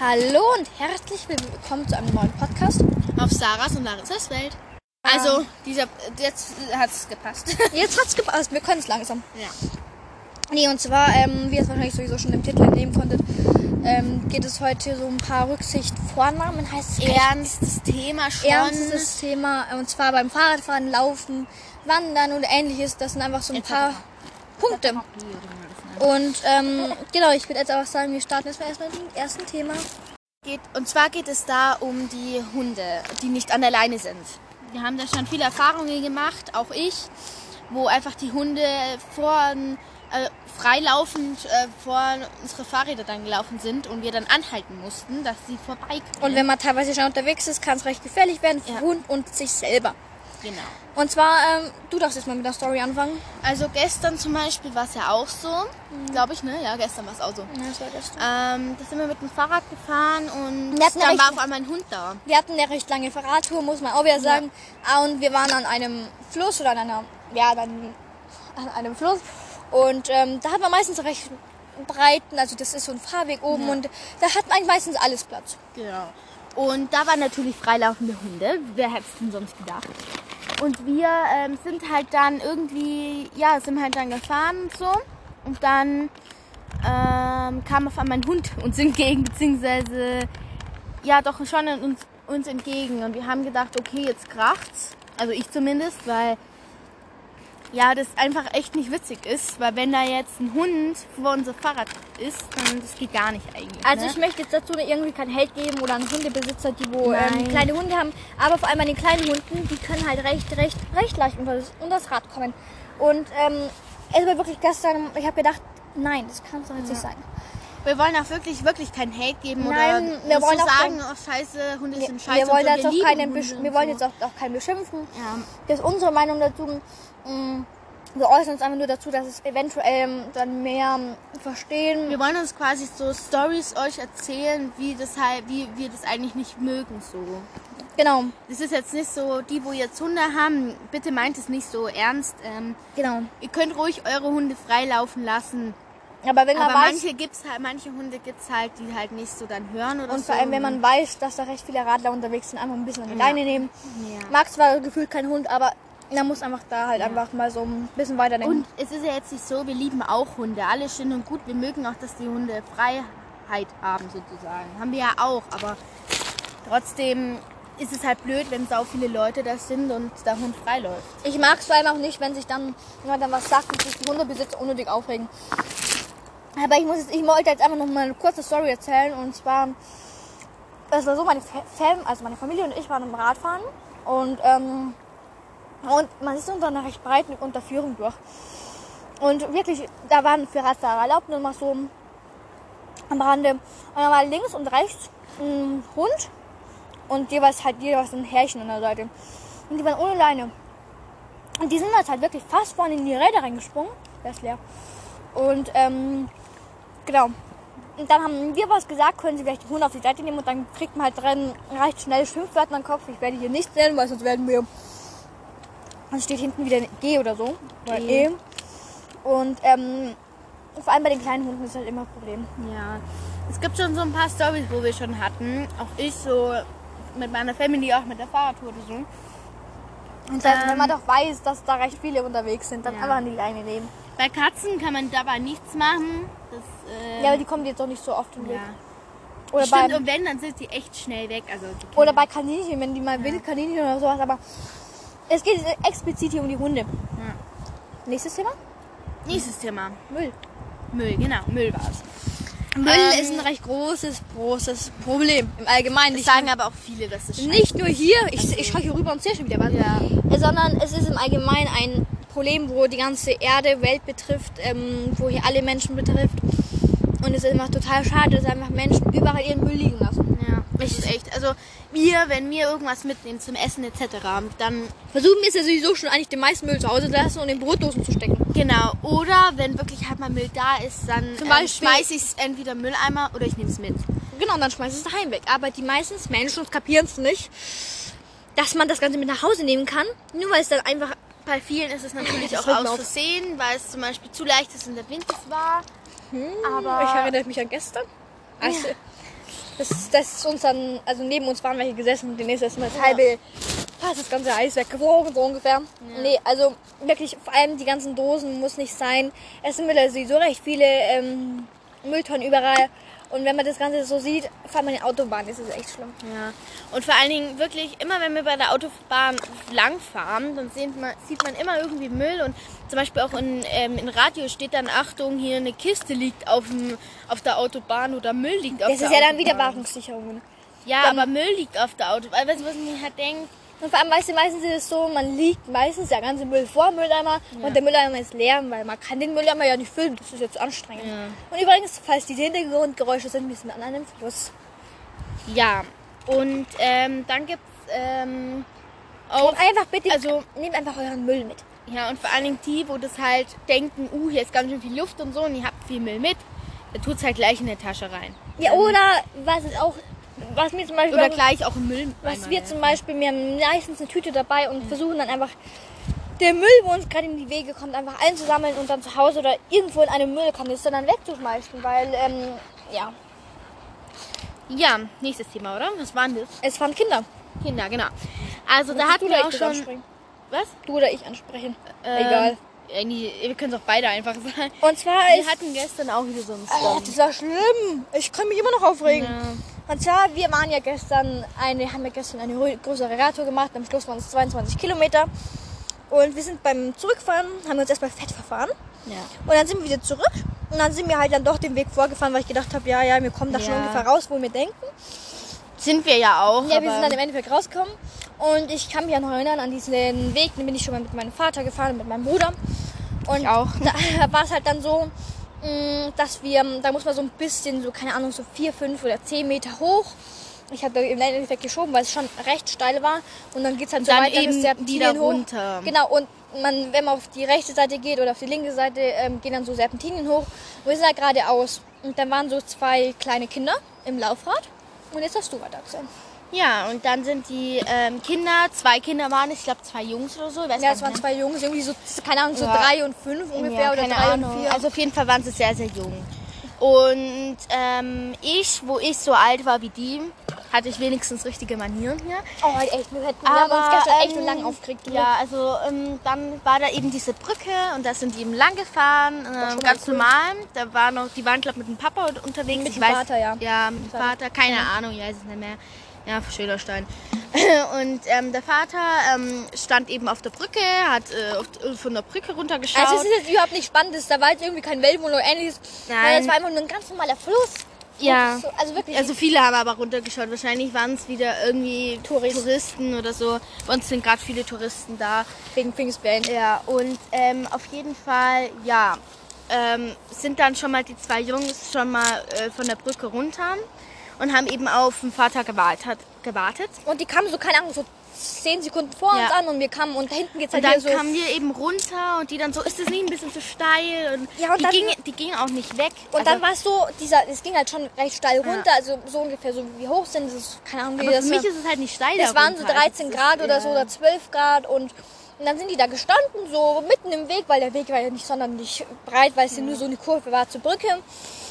Hallo und herzlich willkommen zu einem neuen Podcast. Auf Sarahs und Larissas Welt. Also, dieser, jetzt hat es gepasst. Jetzt hat's gepasst, wir können es langsam. ja. Nee, und zwar, ähm, wie ihr es wahrscheinlich sowieso schon im Titel entnehmen konntet, ähm, geht es heute so ein paar Rücksicht-Vornamen, heißt es Ernstes Thema schon. ernstes Thema. Und zwar beim Fahrradfahren, Laufen, Wandern und ähnliches. Das sind einfach so ein Etc. paar Punkte. Und ähm, genau, ich würde jetzt einfach sagen, wir starten jetzt mal erstmal mit dem ersten Thema. Geht, und zwar geht es da um die Hunde, die nicht an der Leine sind. Wir haben da schon viele Erfahrungen gemacht, auch ich, wo einfach die Hunde vor, äh, freilaufend äh, vor unsere Fahrräder dann gelaufen sind und wir dann anhalten mussten, dass sie vorbei können. Und wenn man teilweise schon unterwegs ist, kann es recht gefährlich werden für Ja. Hund und sich selber. Genau. Und zwar, ähm, du darfst jetzt mal mit der Story anfangen. Also gestern zum Beispiel war es ja auch so, glaube ich, ne? Ja, gestern war es auch so. Ja, das war gestern. Ähm, da sind wir mit dem Fahrrad gefahren und ja dann war auf einmal ein Hund da. Wir hatten eine recht lange Fahrradtour, muss man auch wieder sagen. Ah, Und wir waren an einem Fluss oder an einer, ja, dann an einem Fluss. Und ähm, da hat man meistens recht breiten, also das ist so ein Fahrweg oben Ja. und da hat man meistens alles Platz. Genau. Und da waren natürlich freilaufende Hunde. Wer hätte es denn sonst gedacht? Und wir ähm, sind halt dann irgendwie, ja, sind halt dann gefahren und so. Und dann ähm, kam auf einmal ein Hund uns entgegen, beziehungsweise, ja, doch schon uns, uns entgegen. Und wir haben gedacht, okay, jetzt kracht's. Also ich zumindest, weil ja, das einfach echt nicht witzig ist, weil wenn da jetzt ein Hund vor unser Fahrrad ist, dann das geht gar nicht eigentlich. Also ne? ich möchte jetzt dazu irgendwie keinen Hate geben oder einen Hundebesitzer, die wo ähm, kleine Hunde haben. Aber vor allem bei den kleinen Hunden, die können halt recht, recht, recht leicht unter das, unter das Rad kommen. Und ähm, es war wirklich gestern, ich habe gedacht, nein, das kann es doch jetzt nicht sein. Wir wollen auch wirklich, wirklich keinen Hate geben Nein, oder wir wollen so auch sagen, oh scheiße, Hunde Wir, sind scheiße. wir wollen jetzt auch lieben keinen, Hunde wir wollen so. jetzt auch, auch keinen beschimpfen. Ja, Das ist unsere Meinung dazu. Mm, Wir äußern uns einfach nur dazu, dass es eventuell ähm, dann mehr ähm, verstehen. wir wollen uns quasi so Stories euch erzählen, wie das halt, wie wir das eigentlich nicht mögen so. Genau, Das ist jetzt nicht so, die, wo jetzt Hunde haben, bitte meint es nicht so ernst. Ähm, genau. ihr könnt ruhig eure Hunde freilaufen lassen. Aber wenn man Aber weiß, manche gibt's halt, manche Hunde gibt's halt, die halt nicht so dann hören oder und so. vor allem wenn man weiß, dass da recht viele Radler unterwegs sind, einfach ein bisschen an die Ja. Leine nehmen. Ja. Mag zwar gefühlt kein Hund, aber man muss einfach da halt einfach mal so ein bisschen weiterdenken. Und es ist ja jetzt nicht so, wir lieben auch Hunde. Alles schön und gut. Wir mögen auch, dass die Hunde Freiheit haben, sozusagen. Haben wir ja auch, aber trotzdem ist es halt blöd, wenn so viele Leute da sind und der Hund freiläuft. Ich mag es vor allem auch nicht, wenn sich dann jemand dann was sagt und sich die Hundebesitzer unnötig aufregen. Aber ich muss jetzt, ich wollte jetzt einfach noch mal eine kurze Story erzählen und zwar, es war so, meine Fa- Fam, also meine Familie und ich waren im Radfahren und ähm, und man ist unter einer recht breiten Unterführung durch. Und wirklich, da waren für Radfahrer erlaubt, nur mal so am Rande. Und dann war links und rechts ein Hund und jeweils halt jeweils ein Härchen an der Seite. Und die waren ohne Leine. Und die sind jetzt halt wirklich fast vorne in die Räder reingesprungen. Der ist leer. Und ähm, genau. Und dann haben wir was gesagt, können sie vielleicht die Hunde auf die Seite nehmen und dann kriegt man halt drin recht schnell Schimpfwörter den Kopf. Ich werde hier nicht nennen, weil sonst werden wir. Dann steht hinten wieder ein G oder so. Oder G. E. Und ähm, vor allem bei den kleinen Hunden ist halt immer ein Problem. Ja. Es gibt schon so ein paar Stories, wo wir schon hatten. Auch ich so mit meiner Family, auch mit der Fahrradtour oder so. Und dann, Ähm, wenn man doch weiß, dass da recht viele unterwegs sind, dann Ja. einfach an die Leine nehmen. Bei Katzen kann man dabei nichts machen. Das, äh, Ja, aber die kommen jetzt auch nicht so oft im Weg. ja. Oder Stimmt, bei, und wenn, dann sind die echt schnell weg. Also Oder bei Kaninchen, wenn die mal Wildkaninchen oder sowas, aber es geht explizit hier um die Hunde. Nächstes Thema? Nächstes Thema. Müll. Müll, genau. Müll war's. Müll Ähm, ist ein recht großes, großes Problem im Allgemeinen. Das sagen aber auch viele, dass das scheiße nicht nur hier, ich, ich schaue hier rüber und sehe schon wieder was, Ja. Sondern es ist im Allgemeinen ein Problem, wo die ganze Erde, Welt betrifft, ähm, wo hier alle Menschen betrifft. Und es ist einfach total schade, dass einfach Menschen überall ihren Müll liegen lassen. Ja, das ist echt. Also wir, wenn wir irgendwas mitnehmen zum Essen etc., dann Versuchen wir es ja sowieso schon eigentlich den meisten Müll zu Hause zu lassen und in Brotdosen zu stecken. genau. Oder wenn wirklich halt mal Müll da ist, dann Zum ähm, schmeiße ich es entweder im Mülleimer oder ich nehme es mit. Genau, und dann schmeißt es daheim weg. Aber die meisten Menschen kapieren es nicht, dass man das Ganze mit nach Hause nehmen kann, nur weil es dann einfach Bei vielen ist es natürlich auch regt mir aus auf. Versehen, weil es zum Beispiel zu leicht ist und der Wind es war. Aber Ich erinnere mich an gestern. Also, Das, das ist uns dann, also neben uns waren welche gesessen und demnächst ist mal das halbe, fast das ganze Eis weggeflogen, so ungefähr. Nee, also wirklich, vor allem die ganzen Dosen muss nicht sein. Es sind wieder so recht viele ähm, Mülltonnen überall. Und wenn man das Ganze so sieht, fährt man die Autobahn, das ist echt schlimm. Ja. Und vor allen Dingen wirklich, immer wenn wir bei der Autobahn langfahren, dann sieht man, sieht man immer irgendwie Müll. Und zum Beispiel auch in, ähm, in Radio steht dann, Achtung, hier eine Kiste liegt auf, dem, auf der Autobahn oder Müll liegt auf Das der ist ja dann Autobahn. wieder Wartungssicherungen. Ja, aber Müll liegt auf der Autobahn. Weißt du, was mir halt denke? Und vor allem, weißt du, meistens ist es so, man liegt meistens der ganze Müll vor dem Mülleimer und der Mülleimer ist leer, weil man kann den Mülleimer ja nicht füllen, das ist jetzt anstrengend. Ja. Und übrigens, falls diese Hintergrundgeräusche sind, wir sind an einem Fluss. Ja. Und ähm, dann gibt's ähm, auch... Und einfach bitte, Also- nehmt einfach euren Müll mit. Ja, und vor allen Dingen die, wo das halt denken, uh, hier ist ganz schön viel Luft und so und ihr habt viel Müll mit, da tut's halt gleich in der Tasche rein. Ja, oder was ist auch, was mir zum Beispiel, Oder gleich auch im Müll. was wir zum Beispiel, wir haben meistens eine Tüte dabei und versuchen dann einfach den Müll, wo uns gerade in die Wege kommt, einfach einzusammeln und dann zu Hause oder irgendwo in eine Müllkanister dann wegzuschmeißen, weil, ähm, ja, Ja, nächstes Thema, oder? Was waren das? es waren Kinder. Kinder, genau. Also da hatten wir auch schon... ansprechen? Was? Du oder ich ansprechen. Ähm, Egal. ja, nee, wir können es auch beide einfach sagen. Und zwar Wir hatten gestern auch wieder so einen Oh, Storm. das war schlimm. Ich kann mich immer noch aufregen. Ja. Und zwar, wir waren ja gestern eine, haben ja gestern eine grö- größere Radtour gemacht. Am Schluss waren es 22 Kilometer. Und wir sind beim Zurückfahren, haben uns erstmal fett verfahren. Ja. Und dann sind wir wieder zurück. Und dann sind wir halt dann doch den Weg vorgefahren, weil ich gedacht habe, ja, ja, wir kommen da schon Ja. ungefähr raus, wo wir denken. Sind wir ja auch. Ja, wir sind dann im Endeffekt rausgekommen. Und ich kann mich ja noch erinnern an diesen Weg. Den bin ich schon mal mit meinem Vater gefahren mit meinem Bruder. Und Ich auch. da war es halt dann so, dass wir, da muss man so ein bisschen, so keine Ahnung, so vier, fünf oder zehn Meter hoch. Ich habe im Endeffekt geschoben, weil es schon recht steil war. Und dann geht es halt so dann weiter bis Serpentinen wieder hoch. runter. Genau, und man, wenn man auf die rechte Seite geht oder auf die linke Seite, ähm, gehen dann so Serpentinen hoch. Und wir sind halt geradeaus. Und dann waren so zwei kleine Kinder im Laufrad. Und jetzt hast du weiter erzählen. Ja, und dann sind die ähm, Kinder, zwei Kinder waren es, ich glaube zwei Jungs oder so. ich Weiß Ja, es waren zwei Jungs, irgendwie so, keine Ahnung, so Ja. drei und fünf ungefähr ja, oder keine drei Ahnung. und vier. Also auf jeden Fall waren sie sehr, sehr jung. Und ähm, ich, wo ich so alt war wie die, hatte ich wenigstens richtige Manieren hier. oh, echt, wir, hätten, haben uns gestern echt ähm, lang aufgeregt. Ja, also ähm, dann war da eben diese Brücke und da sind die eben lang gefahren, ähm, ganz cool. normal. Da war noch, die waren glaube mit dem Papa unterwegs. Mit dem Vater, ja. Ja, mit dem Vater. Vater, keine Ahnung, ich weiß es nicht mehr. Ja, Schölerstein. Und ähm, der Vater ähm, stand eben auf der Brücke, hat äh, auf, von der Brücke runtergeschaut. Also es ist jetzt überhaupt nicht spannend, da war jetzt irgendwie kein Weltwunder oder ähnliches. Nein. das war einfach nur ein ganz normaler Fluss. Ja. So, also wirklich. Also viele haben aber runtergeschaut. Wahrscheinlich waren es wieder irgendwie Touristen. Touristen oder so. Bei uns sind gerade viele Touristen da. wegen Pfingstbällen. Ja, und ähm, auf jeden Fall, ja, ähm, sind dann schon mal die zwei Jungs schon mal äh, von der Brücke runter und haben eben auf den Vater gewartet. gewartet. Und die kamen so, keine Ahnung, so zehn Sekunden vor uns Ja. an und wir kamen und da hinten geht's Und halt dann so. kamen wir eben runter und die dann so, ist das nicht ein bisschen zu steil? Und, Ja, und die, dann- ging, die ging auch nicht weg. und Also, dann war es so, dieser, es ging halt schon recht steil runter, also so ungefähr so wie hoch sind, das ist, keine Ahnung, wie aber das für mich ist es halt nicht steil Das da waren so runter. 13 Also, Grad das oder ist, so ja. oder 12 Grad und, und dann sind die da gestanden, so mitten im Weg, weil der Weg war ja nicht sonderlich breit, weil es ja nur so eine Kurve war zur Brücke.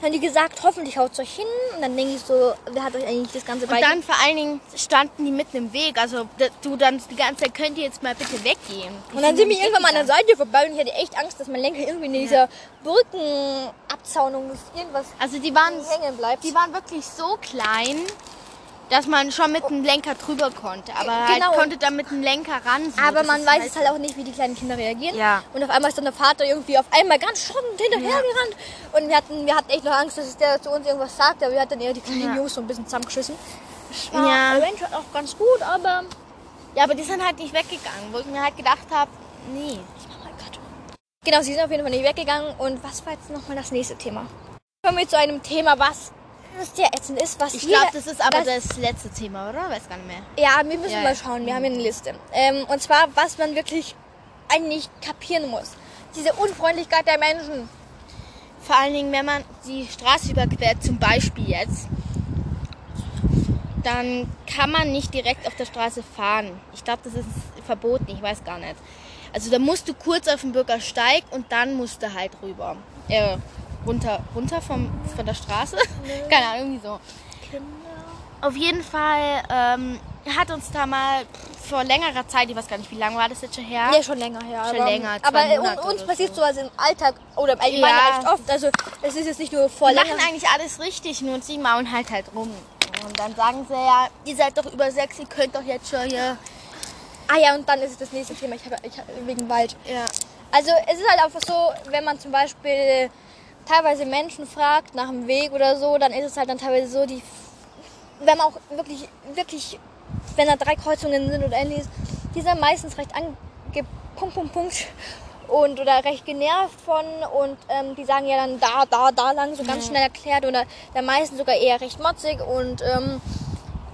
Dann haben die gesagt, hoffentlich haut euch hin. Und dann denke ich so, wer hat euch eigentlich das ganze Und dann vor allen Dingen standen die mitten im Weg. Also du dann die ganze Zeit, könnt ihr jetzt mal bitte weggehen. Und dann sind wir irgendwann mal an der. Seite vorbei und ich hatte echt Angst, dass mein Lenker irgendwie in dieser Brückenabzaunung irgendwas Also die waren, hängen bleibt. die waren wirklich so klein, dass man schon mit dem Lenker drüber konnte. Aber Genau. halt konnte dann mit dem Lenker ran. so. Aber Das man weiß es halt auch nicht, wie die kleinen Kinder reagieren. Ja. Und auf einmal ist dann der Vater irgendwie auf einmal ganz schockend hinterher gerannt. Und wir hatten, wir hatten echt noch Angst, dass der zu uns irgendwas sagt, aber wir hatten eher die kleinen Ja. Jungs so ein bisschen zusammengeschissen. War Ja. eventuell auch ganz gut, aber. Ja, aber die sind halt nicht weggegangen, wo ich mir halt gedacht habe, nee. Oh mein Gott. Genau, sie sind auf jeden Fall nicht weggegangen. Und was war jetzt nochmal das nächste Thema? Kommen wir zu einem Thema, was sehr ätzend ist, was Ich glaube, das ist aber das- das letzte Thema, oder? Weiß gar nicht mehr. Ja, wir müssen Ja, mal ja. schauen. Wir haben hier eine Liste. Ähm, und zwar, was man wirklich eigentlich kapieren muss. Diese Unfreundlichkeit der Menschen. Vor allen Dingen, wenn man die Straße überquert, zum Beispiel jetzt, dann kann man nicht direkt auf der Straße fahren. Ich glaube, das ist verboten, ich weiß gar nicht. Also da musst du kurz auf den Bürgersteig und dann musst du halt rüber. Äh, runter, runter vom, von der Straße? Keine Ahnung, irgendwie so. Kinder. Auf jeden Fall ähm, hat uns da mal vor längerer Zeit, ich weiß gar nicht, wie lange war das jetzt schon her? Ja, schon länger her. Schon aber, länger, Aber äh, uns passiert so. sowas im Alltag oder im Allgemeinen Ja. recht oft. Also es ist jetzt nicht nur vor Wir machen eigentlich alles richtig, nur sie mauen halt halt rum. Und dann sagen sie ja, ihr seid doch über sechs, ihr könnt doch jetzt schon hier. Ah ja, und dann ist es das nächste Thema. Ich habe ich hab, wegen Wald. Ja. Also es ist halt einfach so, wenn man zum Beispiel teilweise Menschen fragt nach dem Weg oder so, dann ist es halt dann teilweise so, die, wenn man auch wirklich, wirklich, wenn da drei Kreuzungen sind oder ähnliches, die sind meistens recht ange, Punkt, Punkt, Punkt und oder recht genervt von und ähm, die sagen ja dann da, da, da lang so ganz schnell erklärt oder der meisten sogar eher recht motzig und ähm,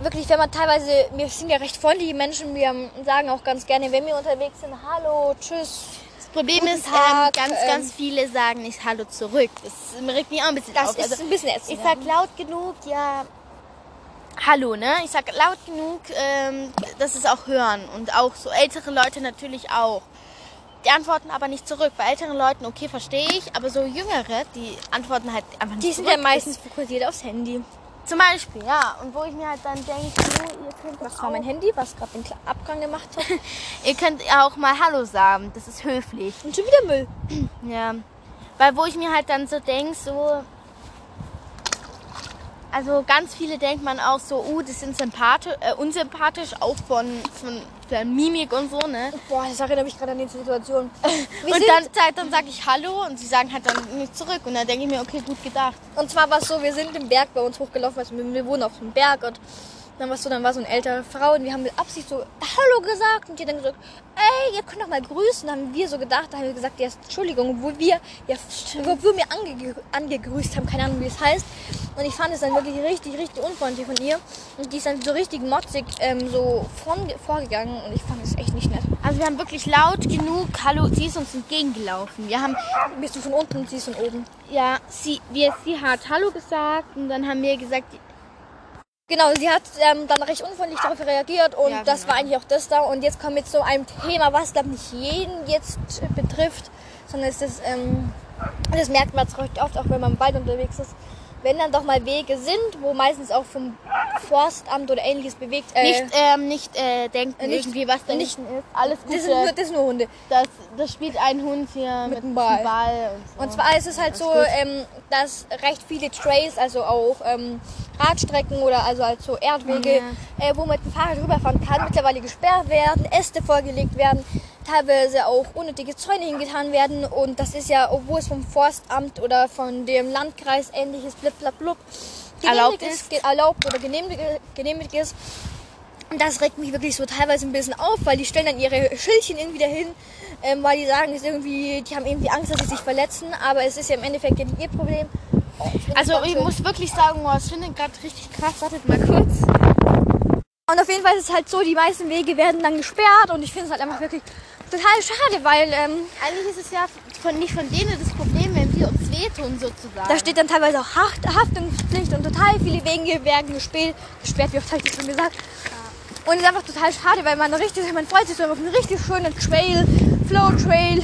wirklich, wenn man teilweise, wir sind ja recht freundliche Menschen, wir sagen auch ganz gerne, wenn wir unterwegs sind, hallo, tschüss, Problem ist, Tag, ähm, ganz, ähm, ganz viele sagen nicht Hallo zurück. Das regt mich auch ein bisschen Das auf. ist Also, ein bisschen ätzend. ich sag laut genug, ja. Hallo, ne? Ich sag laut genug, ähm, dass es auch hören. Und auch so ältere Leute natürlich auch. Die antworten aber nicht zurück. Bei älteren Leuten, okay, verstehe ich. Aber so jüngere, die antworten halt einfach nicht Die sind zurück. ja meistens fokussiert aufs Handy. Zum Beispiel, ja. Und wo ich mir halt dann denke, so, ihr könnt doch war mein Handy, was gerade den Abgang gemacht hat. Ihr könnt auch mal Hallo sagen. Das ist höflich. Und schon wieder Müll. Ja. Weil wo ich mir halt dann so denke, so. Also ganz viele denkt man auch so, uh, das sind sympathisch, äh, unsympathisch, auch von, von der Mimik und so, ne? Boah, das erinnert mich gerade an die Situation. Wir und dann, dann, dann sage ich Hallo und sie sagen halt dann nicht zurück. Und dann denke ich mir, okay, gut gedacht. und zwar war es so, wir sind den Berg bei uns hochgelaufen, also wir, wir wohnen auf dem Berg und dann war so, dann war so eine ältere Frau und wir haben mit Absicht so Hallo gesagt und die dann gesagt, ey, ihr könnt doch mal grüßen. Dann haben wir so gedacht, da haben wir gesagt, ja, Entschuldigung, obwohl wir, ja, obwohl wir ange, angegrüßt haben, keine Ahnung, wie es heißt. Und ich fand es dann wirklich richtig, richtig unfreundlich von ihr. Und die ist dann so richtig motzig ähm, so von, vorgegangen und ich fand es echt nicht nett. Also wir haben wirklich laut genug Hallo, sie ist uns entgegengelaufen. Wir haben, Bist du von unten und sie ist von oben. ja, sie, wir, sie hat Hallo gesagt und dann haben wir gesagt, Genau, sie hat ähm, dann recht unfreundlich darauf reagiert und Ja, das genau. war eigentlich auch das da. Und jetzt kommen wir zu einem Thema, was glaube nicht jeden jetzt betrifft, sondern es ist, ähm, das merkt man jetzt recht oft, auch wenn man im Wald unterwegs ist. Wenn dann doch mal Wege sind, wo meistens auch vom Forstamt oder ähnliches bewegt. Äh, nicht, ähm, nicht äh, denken nicht- irgendwie, was da nicht- ist. Alles gut. das, sind nur, das sind nur Hunde. Das, das spielt ein Hund hier mit, dem Ball. Ball und, so. Und zwar ist es halt Alles so, ähm, dass recht viele Trails, also auch ähm, Radstrecken oder also halt so Erdwege, äh, wo man mit dem Fahrrad rüberfahren kann, mittlerweile gesperrt werden, Äste vorgelegt werden, teilweise auch unnötige Zäune hingetan werden. Und das ist ja, obwohl es vom Forstamt oder von dem Landkreis ähnliches blub, Erlaubt ist. erlaubt oder genehmigt, genehmigt ist. Und das regt mich wirklich so teilweise ein bisschen auf, weil die stellen dann ihre Schildchen irgendwie dahin, ähm, weil die sagen, ist irgendwie, die haben irgendwie Angst, dass sie sich verletzen, aber es ist ja im Endeffekt ja nicht ihr Problem. Oh, ich Also ich ganz muss wirklich sagen, oh, ich finde gerade richtig krass. Wartet mal kurz. schön. Und auf jeden Fall ist es halt so, die meisten Wege werden dann gesperrt und ich finde es halt einfach wirklich total schade, weil ähm, Eigentlich ist es ja von, nicht von denen das Problem, wenn wir uns wehtun sozusagen. da steht dann teilweise auch Haft, Haftungspflicht und total viele Wege werden gesperrt, gesperrt, wie oft habe ich das schon gesagt. Und es ist einfach total schade, weil man richtig, man freut sich so auf einen richtig schönen Trail, Flow Trail.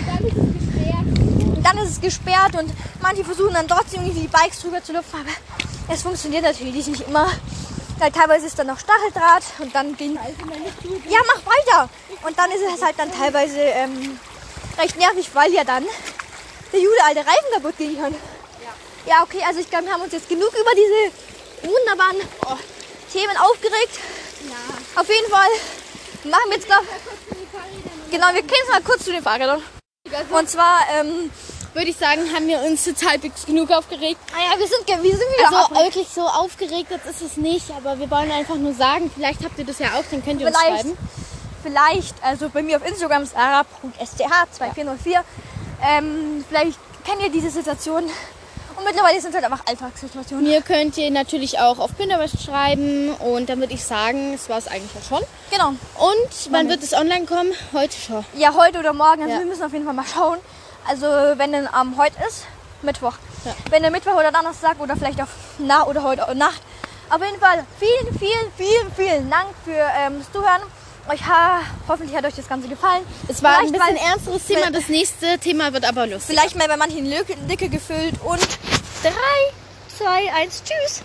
Und dann ist es gesperrt und manche versuchen dann trotzdem irgendwie die Bikes drüber zu lupfen, aber es funktioniert natürlich nicht immer. Weil teilweise ist dann noch Stacheldraht und dann gehen. Ja, mach weiter! Und dann ist es halt dann teilweise ähm, recht nervig, weil ja dann der Jude alte Reifen kaputt gehen kann. Ja, okay, also ich glaube, wir haben uns jetzt genug über diese wunderbaren oh, Themen aufgeregt. Auf jeden Fall machen wir jetzt noch. Genau, wir gehen jetzt mal kurz zu den Fahrrädern. Und zwar, ähm, Würde ich sagen, haben wir uns halbwegs genug aufgeregt. naja, wir sind, wir sind wieder Also wirklich so aufgeregt jetzt ist es nicht, aber wir wollen einfach nur sagen, vielleicht habt ihr das ja auch, dann könnt ihr uns vielleicht, schreiben. vielleicht, also bei mir auf Instagram ist ara.sth2404. Ähm, vielleicht kennt ihr diese Situation. Und mittlerweile sind es halt einfach Alltagssituationen. Mir könnt ihr natürlich auch auf Pinterest schreiben und dann würde ich sagen, es war es eigentlich ja schon. Genau. Und wann wird es online kommen? Heute schon. Ja, heute oder morgen. Also Ja. wir müssen auf jeden Fall mal schauen. Also wenn denn am heute ist, Mittwoch. Ja. Wenn der Mittwoch oder Donnerstag oder vielleicht auch nach oder heute Nacht. Auf jeden Fall vielen, vielen, vielen, vielen Dank für ähm, das Zuhören. Euch ha hoffentlich hat euch das Ganze gefallen. Es war ein Vielleicht bisschen mal- ernsteres Thema. Das nächste Thema wird aber lustig. Vielleicht mal bei manchen Lücke, Lücke gefüllt und 3, 2, 1, tschüss.